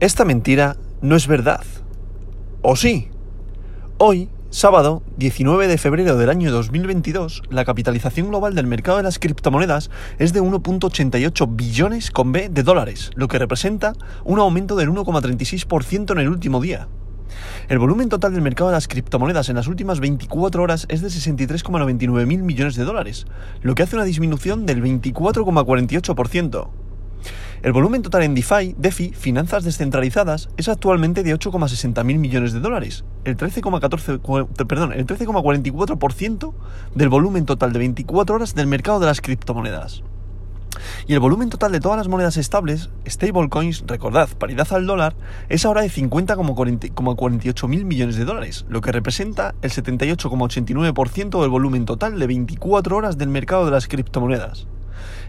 Esta mentira no es verdad. ¿O sí? Hoy, sábado 19 de febrero del año 2022, la capitalización global del mercado de las criptomonedas es de 1.88 billones con B de dólares, lo que representa un aumento del 1,36% en el último día. El volumen total del mercado de las criptomonedas en las últimas 24 horas es de 63,99 mil millones de dólares, lo que hace una disminución del 24,48%. El volumen total en DeFi, DeFi, finanzas descentralizadas, es actualmente de 8,60 mil millones de dólares, el 13,14, perdón, el 13,44% del volumen total de 24 horas del mercado de las criptomonedas. Y el volumen total de todas las monedas estables, stablecoins, recordad, paridad al dólar, es ahora de 50,48 mil millones de dólares, lo que representa el 78,89% del volumen total de 24 horas del mercado de las criptomonedas.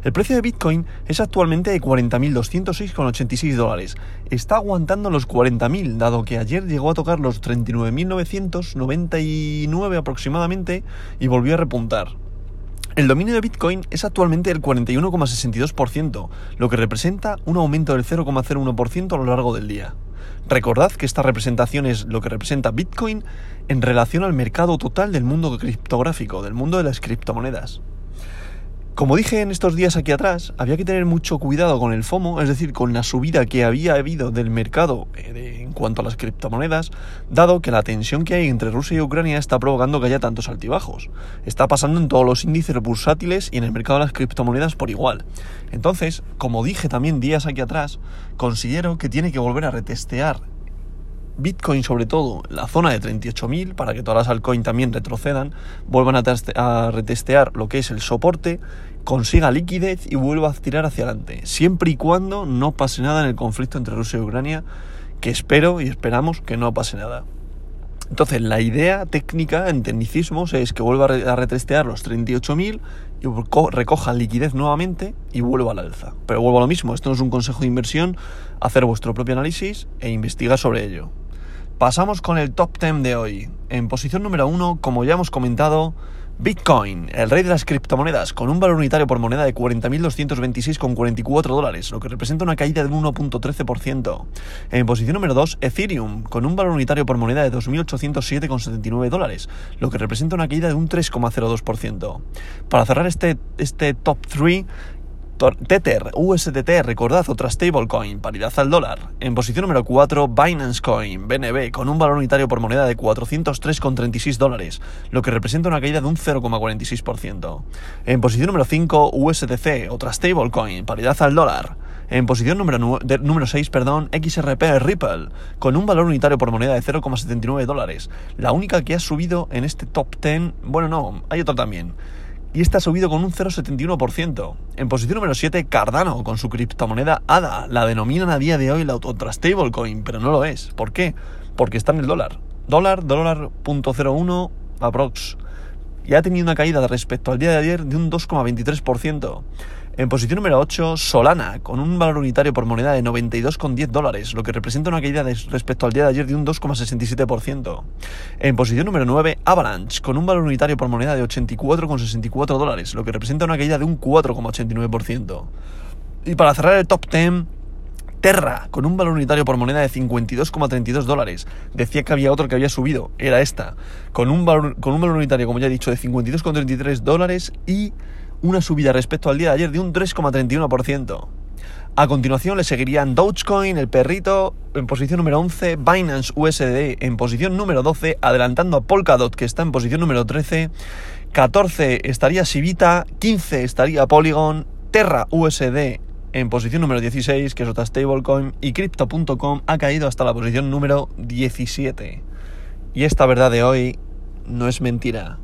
El precio de Bitcoin es actualmente de 40.206,86 dólares. Está aguantando los 40.000, dado que ayer llegó a tocar los 39.999 aproximadamente y volvió a repuntar. El dominio de Bitcoin es actualmente el 41,62%, lo que representa un aumento del 0,01% a lo largo del día. Recordad que esta representación es lo que representa Bitcoin en relación al mercado total del mundo criptográfico, del mundo de las criptomonedas. Como dije en estos días aquí atrás, había que tener mucho cuidado con el FOMO, es decir, con la subida que había habido del mercado eh, en cuanto a las criptomonedas, dado que la tensión que hay entre Rusia y Ucrania está provocando que haya tantos altibajos. Está pasando en todos los índices bursátiles y en el mercado de las criptomonedas por igual. Entonces, como dije también días aquí atrás, considero que tiene que volver a retestear Bitcoin sobre todo, la zona de 38.000, para que todas las altcoins también retrocedan, vuelvan a, retestear lo que es el soporte, consiga liquidez y vuelva a tirar hacia adelante, siempre y cuando no pase nada en el conflicto entre Rusia y Ucrania, que espero y esperamos que no pase nada. Entonces, la idea técnica en tecnicismos es que vuelva a retestear los 38.000 y recoja liquidez nuevamente y vuelva al alza. Pero vuelvo a lo mismo, esto no es un consejo de inversión, hacer vuestro propio análisis e investigar sobre ello. Pasamos con el top 10 de hoy. En posición número 1, como ya hemos comentado, Bitcoin, el rey de las criptomonedas, con un valor unitario por moneda de 40.226,44 dólares, lo que representa una caída del 1.13%. En posición número 2, Ethereum, con un valor unitario por moneda de 2.807,79 dólares, lo que representa una caída de un 3,02%. Para cerrar este, este top 3, Tether, USDT, recordad otra stablecoin, paridad al dólar. En posición número 4, Binance Coin, BNB, con un valor unitario por moneda de 403,36 dólares, lo que representa una caída de un 0,46%. En posición número 5, USDC, otra stablecoin, paridad al dólar. En posición número, número 6, perdón, XRP Ripple, con un valor unitario por moneda de 0,79 dólares. La única que ha subido en este top 10, bueno, no, hay otra también y está subido con un 0,71%. En posición número 7, Cardano, con su criptomoneda ADA. La denominan a día de hoy la otra stablecoin, pero no lo es. ¿Por qué? Porque está en el dólar. Dólar, dólar punto aprox. Y ha tenido una caída respecto al día de ayer de un 2,23%. En posición número 8, Solana, con un valor unitario por moneda de 92,10 dólares, lo que representa una caída respecto al día de ayer de un 2,67%. En posición número 9, Avalanche, con un valor unitario por moneda de 84,64 dólares, lo que representa una caída de un 4,89%. Y para cerrar el top 10, Terra, con un valor unitario por moneda de 52,32 dólares. Decía que había otro que había subido, era esta, con un valor, con un valor unitario, como ya he dicho, de 52,33 dólares y una subida respecto al día de ayer de un 3,31%. A continuación le seguirían Dogecoin, el perrito, en posición número 11, Binance USD en posición número 12, adelantando a Polkadot que está en posición número 13, 14 estaría Sivita, 15 estaría Polygon, Terra USD en posición número 16, que es otra stablecoin, y Crypto.com ha caído hasta la posición número 17. Y esta verdad de hoy no es mentira.